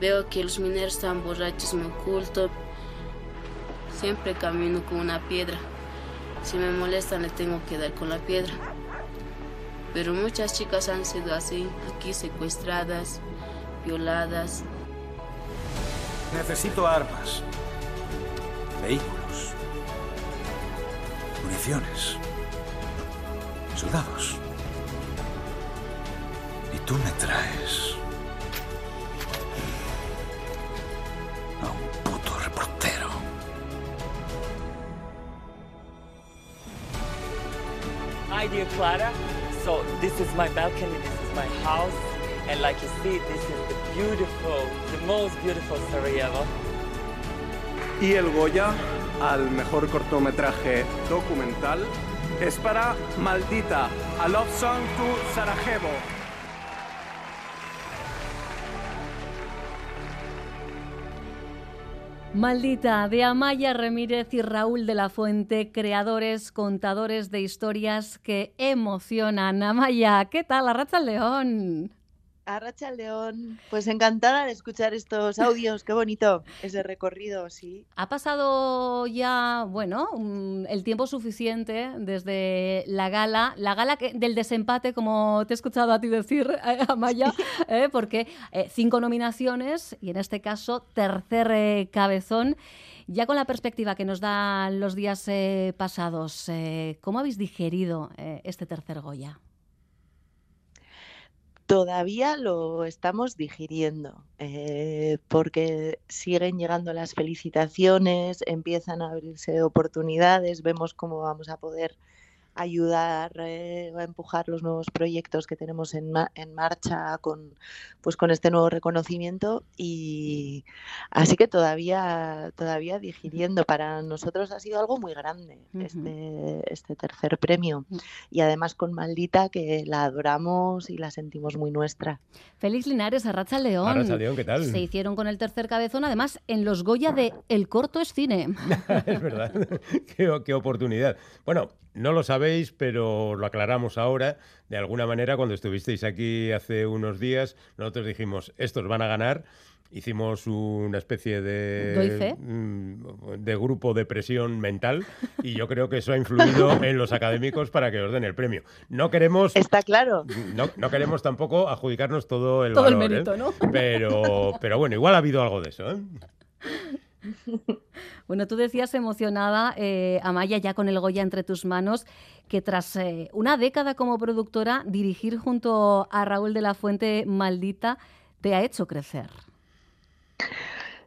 Veo que los mineros están borrachos, me oculto. Siempre camino con una piedra. Si me molestan, le tengo que dar con la piedra. Pero muchas chicas han sido así, aquí secuestradas, violadas. Necesito armas, vehículos, municiones, soldados. Y tú me traes Hi, dear Clara. So this is my balcony, this is my house, and like you see, this is the beautiful, the most beautiful Sarajevo. Y el Goya al mejor cortometraje documental es para Maldita, a love song to Sarajevo. Maldita, de Amaya Ramírez y Raúl de la Fuente, creadores, contadores de historias que emocionan. Amaya, ¿qué tal? Arracha León. Arracha León, pues encantada de escuchar estos audios, qué bonito ese recorrido, sí. Ha pasado ya, bueno, el tiempo suficiente desde la gala, la gala del desempate, como te he escuchado a ti decir, eh, Amaya, eh, porque eh, cinco nominaciones y en este caso tercer cabezón. Ya con la perspectiva que nos dan los días pasados, ¿cómo habéis digerido este tercer Goya? Todavía lo estamos digiriendo, eh, porque siguen llegando las felicitaciones, empiezan a abrirse oportunidades, vemos cómo vamos a poder ayudar eh, a empujar los nuevos proyectos que tenemos en, en, marcha con, pues con este nuevo reconocimiento y así que todavía, todavía digiriendo. Para nosotros ha sido algo muy grande este, este tercer premio mm. y además con Maldita que la adoramos y la sentimos muy nuestra. Félix Linares, Arracha León. Arracha León, ¿qué tal? Se hicieron con el tercer cabezón, además en los Goya de El Corto es Cine. es verdad, qué, qué oportunidad. Bueno, no lo sabéis, pero lo aclaramos ahora. De alguna manera, cuando estuvisteis aquí hace unos días, nosotros dijimos, estos van a ganar. Hicimos una especie de, mm, de grupo de presión mental y yo creo que eso ha influido en los académicos para que os den el premio. No queremos... Está claro. No, no queremos tampoco adjudicarnos todo el todo el mérito, ¿eh? ¿no? Pero, pero bueno, igual ha habido algo de eso. ¿eh? Bueno, tú decías emocionada, eh, Amaya, ya con el Goya entre tus manos, que tras eh, una década como productora, dirigir junto a Raúl de la Fuente Maldita te ha hecho crecer.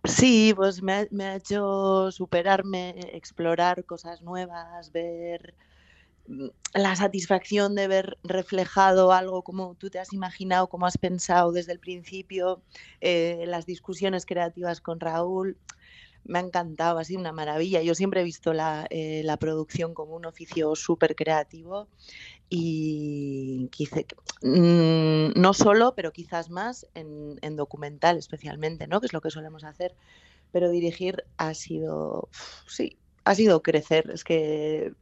Sí, pues me ha, me ha hecho superarme, explorar cosas nuevas, ver mm, la satisfacción de ver reflejado algo como tú te has imaginado, como has pensado desde el principio, eh, las discusiones creativas con Raúl me ha encantado, ha sido una maravilla. Yo siempre he visto la, eh, la producción como un oficio súper creativo y quise, mm, no solo, pero quizás más en, en, documental especialmente, ¿no? que es lo que solemos hacer. Pero dirigir ha sido, sí, ha sido crecer. Es que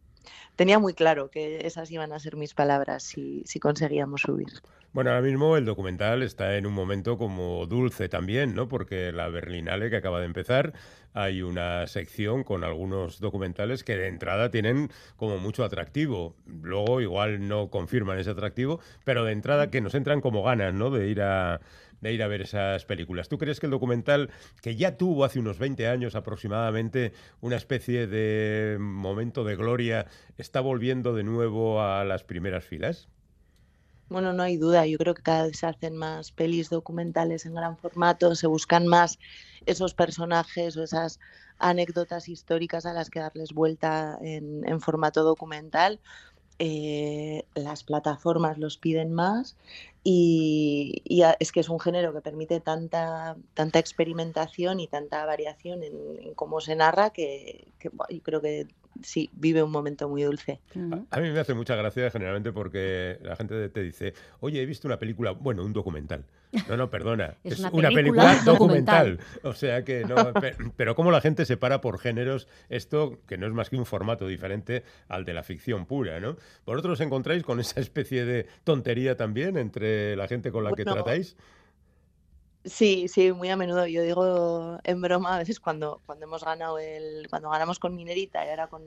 tenía muy claro que esas iban a ser mis palabras si, si conseguíamos subir. Bueno, ahora mismo el documental está en un momento como dulce también, ¿no? Porque la Berlinale que acaba de empezar, hay una sección con algunos documentales que de entrada tienen como mucho atractivo. Luego igual no confirman ese atractivo, pero de entrada que nos entran como ganas, ¿no? De ir a de ir a ver esas películas. ¿Tú crees que el documental, que ya tuvo hace unos 20 años aproximadamente una especie de momento de gloria, está volviendo de nuevo a las primeras filas? Bueno, no hay duda. Yo creo que cada vez se hacen más pelis documentales en gran formato, se buscan más esos personajes o esas anécdotas históricas a las que darles vuelta en, en formato documental. Eh, las plataformas los piden más y, y, es que es un género que permite tanta, tanta experimentación y tanta variación en, en cómo se narra que, que bueno, yo creo que sí, vive un momento muy dulce. A, a, mí me hace mucha gracia generalmente porque la gente te dice, oye, he visto una película, bueno, un documental. No, no, perdona, es, una, una, película, documental. O sea que no, pero, pero cómo la gente separa por géneros esto, que no es más que un formato diferente al de la ficción pura, ¿no? ¿Vosotros os encontráis con esa especie de tontería también entre la gente con la bueno, que tratáis? Sí, sí, muy a menudo. Yo digo en broma a veces cuando, cuando hemos ganado el, cuando ganamos con Minerita y ahora con,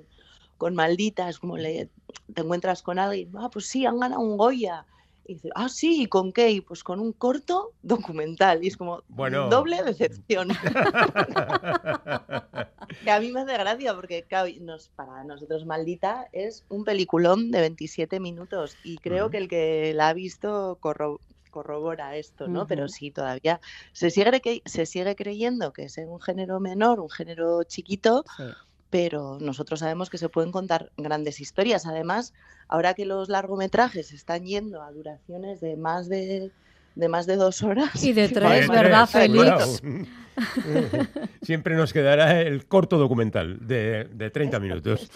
con Maldita, es como le, te encuentras con alguien, ah, pues sí, han ganado un Goya. Y dice, ah, sí, ¿y con qué? Y pues con un corto documental. Y es como Bueno. doble decepción. que a mí me hace gracia porque claro, nos, para nosotros Maldita es un peliculón de 27 minutos y creo que el que la ha visto corro- corrobora esto, ¿no? Pero sí, todavía se sigue, se sigue creyendo que es un género menor, un género chiquito, Sí. Pero nosotros sabemos que se pueden contar grandes historias. Además, ahora que los largometrajes están yendo a duraciones de más de, de más de dos horas. Y de tres, ¿verdad, Félix? Siempre nos quedará el corto documental de, de 30 minutos.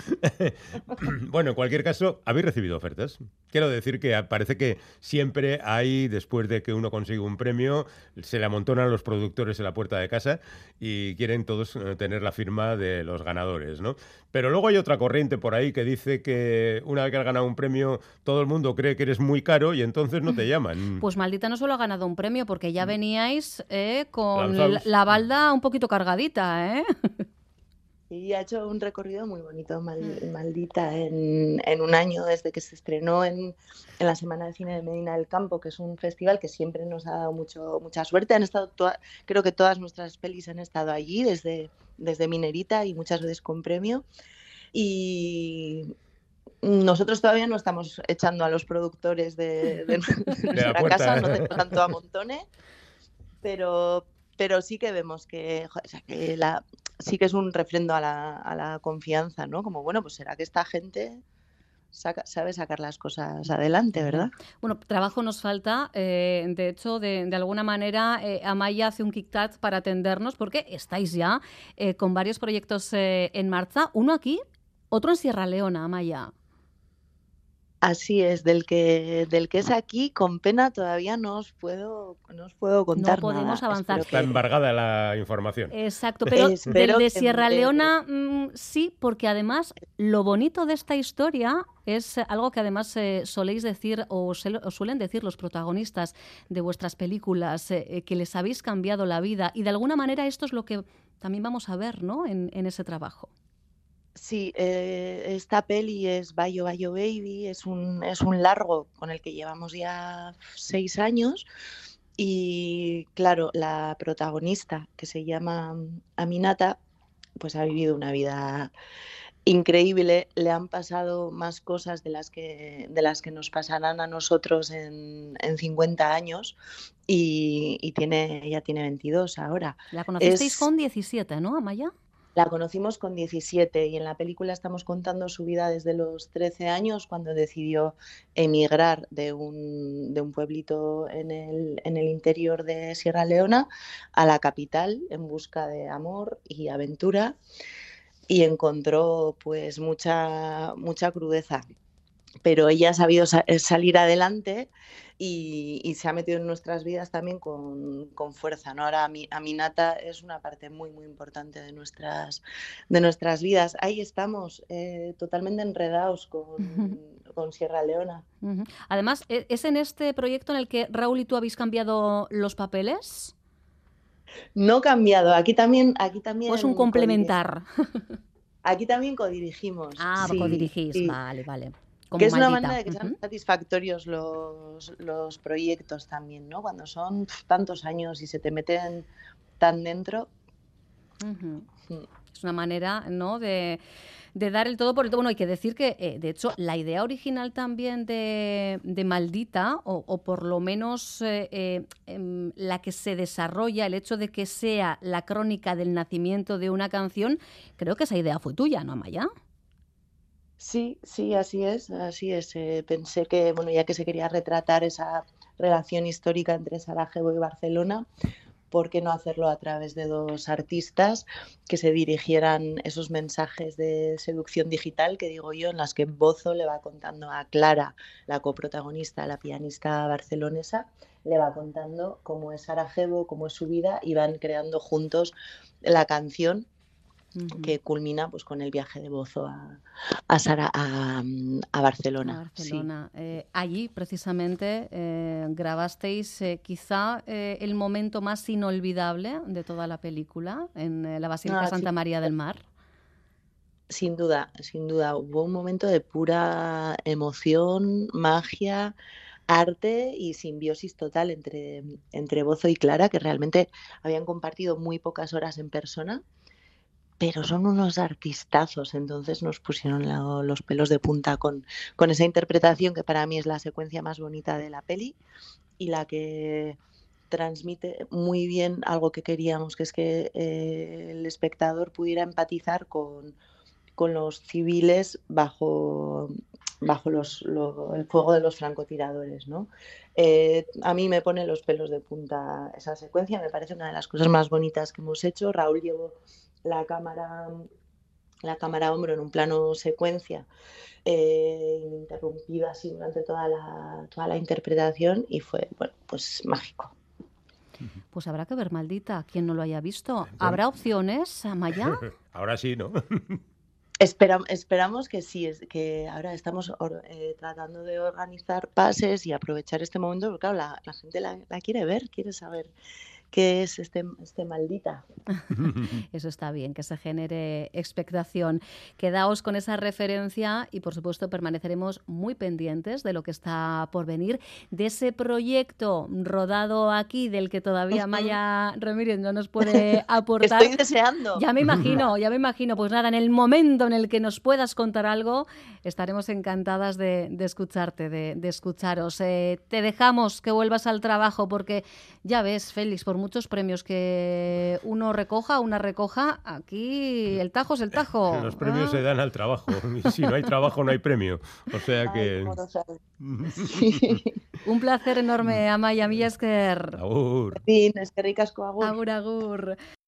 bueno, en cualquier caso, ¿habéis recibido ofertas? Quiero decir que parece que siempre hay, después de que uno consigue un premio, se le amontonan los productores en la puerta de casa y quieren todos eh, tener la firma de los ganadores, ¿no? Pero luego hay otra corriente por ahí que dice que una vez que has ganado un premio, todo el mundo cree que eres muy caro y entonces no te llaman. Pues Maldita no solo ha ganado un premio, porque ya veníais eh, con la balda un poquito cargadita, ¿eh? Y ha hecho un recorrido muy bonito, Mal- Maldita, en, en un año desde que se estrenó en, en la Semana de Cine de Medina del Campo, que es un festival que siempre nos ha dado mucho, mucha suerte. Han estado toda- creo que todas nuestras pelis han estado allí, desde, desde Minerita y muchas veces con premio. Y nosotros todavía no estamos echando a los productores de, de nuestra casa, no tenemos tanto a montones, pero, pero sí que vemos que, joder, o sea, que la, sí que es un refrendo a la, a la confianza, ¿no? Como, bueno, pues será que esta gente saca- sabe sacar las cosas adelante, ¿verdad? Bueno, trabajo nos falta. eh, de hecho, de, de alguna manera, eh, Amaya hace un kick-tat para atendernos porque estáis ya eh, con varios proyectos eh, en marcha. Uno aquí, otro en Sierra Leona, Amaya. Así es, del que, del que es aquí, con pena todavía no os puedo, no os puedo contar podemos nada. avanzar. Está embargada la información. Exacto, pero del de Sierra. Leona mm, sí, porque además lo bonito de esta historia es algo que además eh, soléis decir o, se o suelen decir los protagonistas de vuestras películas, eh, eh, que les habéis cambiado la vida y de alguna manera esto es lo que también vamos a ver ¿no? en, en ese trabajo. Sí, eh, esta peli es Bayo Bayo Baby, es un, es un largo con el que llevamos ya seis años y claro, la protagonista que se llama Aminata, pues ha vivido una vida increíble, le han pasado más cosas de las que, de las que nos pasarán a nosotros en, en 50 años y, y tiene, ella tiene 22 ahora. La conocisteis Es- con 17, ¿no, Amaya? La conocimos con 17 y en la película estamos contando su vida desde los 13 años cuando decidió emigrar de un, de un pueblito en el, en el interior de Sierra Leona a la capital en busca de amor y aventura y encontró pues mucha, mucha crudeza. Pero ella ha sabido sa- eh, salir adelante y, y se ha metido en nuestras vidas también con, con fuerza. ¿no? Ahora Ami- Aminata es una parte muy, muy importante de nuestras, de nuestras vidas. Ahí estamos, eh, totalmente enredados con, con Sierra Leona. Además, ¿e- ¿es en este proyecto en el que Raúl y tú habéis cambiado los papeles? No cambiado, aquí también... Aquí también ¿O es un complementar? Aquí también codirigimos. Ah, sí, codirigís, sí. vale, vale. Como que es una manera de que sean satisfactorios los, los proyectos también, ¿no? Cuando son tantos años y se te meten tan dentro. Mm. Es una manera, ¿no? De, de dar el todo por el todo. Bueno, hay que decir que, eh, de hecho, la idea original también de, de Maldita, o, o por lo menos eh, eh, em, la que se desarrolla, el hecho de que sea la crónica del nacimiento de una canción, creo que esa idea fue tuya, ¿no, Amaya? Sí, sí, así es, así es. Eh, pensé que, bueno, ya que se quería retratar esa relación histórica entre Sarajevo y Barcelona, ¿por qué no hacerlo a través de dos artistas que se dirigieran esos mensajes de seducción digital que digo yo, en las que Bozo le va contando a Clara, la coprotagonista, la pianista barcelonesa, le va contando cómo es Sarajevo, cómo es su vida y van creando juntos la canción que culmina pues con el viaje de Bozo a, a, Sara, a, a Barcelona. Barcelona. Sí. Eh, allí, precisamente, eh, grabasteis eh, quizá el momento más inolvidable de toda la película, en la Basílica Ah, Santa sí. María del Mar. Sin duda, sin duda. Hubo un momento de pura emoción, magia, arte y simbiosis total entre, entre Bozo y Clara, que realmente habían compartido muy pocas horas en persona, pero son unos artistazos, entonces nos pusieron los pelos de punta con, con esa interpretación que para mí es la secuencia más bonita de la peli y la que transmite muy bien algo que queríamos, que es que eh, el espectador pudiera empatizar con, con los civiles bajo, bajo los, lo- el fuego de los francotiradores. ¿no? Eh, a mí me pone los pelos de punta esa secuencia, me parece una de las cosas más bonitas que hemos hecho. Raúl llevó la cámara, la cámara a hombro en un plano secuencia, eh, interrumpida así durante toda la, toda la interpretación y fue, bueno, pues mágico. Pues habrá que ver, maldita, quien no lo haya visto. ¿Habrá opciones, Amaya? Ahora sí, ¿no? Espera- esperamos que sí, es que ahora estamos or- eh, tratando de organizar pases y aprovechar este momento, porque claro, la, la gente la, la quiere ver, quiere saber qué es este, este maldita. Eso está bien, que se genere expectación. Quedaos con esa referencia y, por supuesto, permaneceremos muy pendientes de lo que está por venir, de ese proyecto rodado aquí, del que todavía Maya Ramírez no nos puede aportar. Estoy deseando. Ya me imagino, ya me imagino. Pues nada, en el momento en el que nos puedas contar algo, estaremos encantadas de, de escucharte, de, de escucharos. Eh, te dejamos que vuelvas al trabajo porque ya ves, Félix, por muchos premios que uno recoja, una recoja, aquí el tajo es el tajo. Los premios Ah. se dan al trabajo. Y si no hay trabajo, no hay premio. O sea que. Un placer enorme, Amaya Millasker. Agur. Fin, es que ricasco agur. Agur, agur.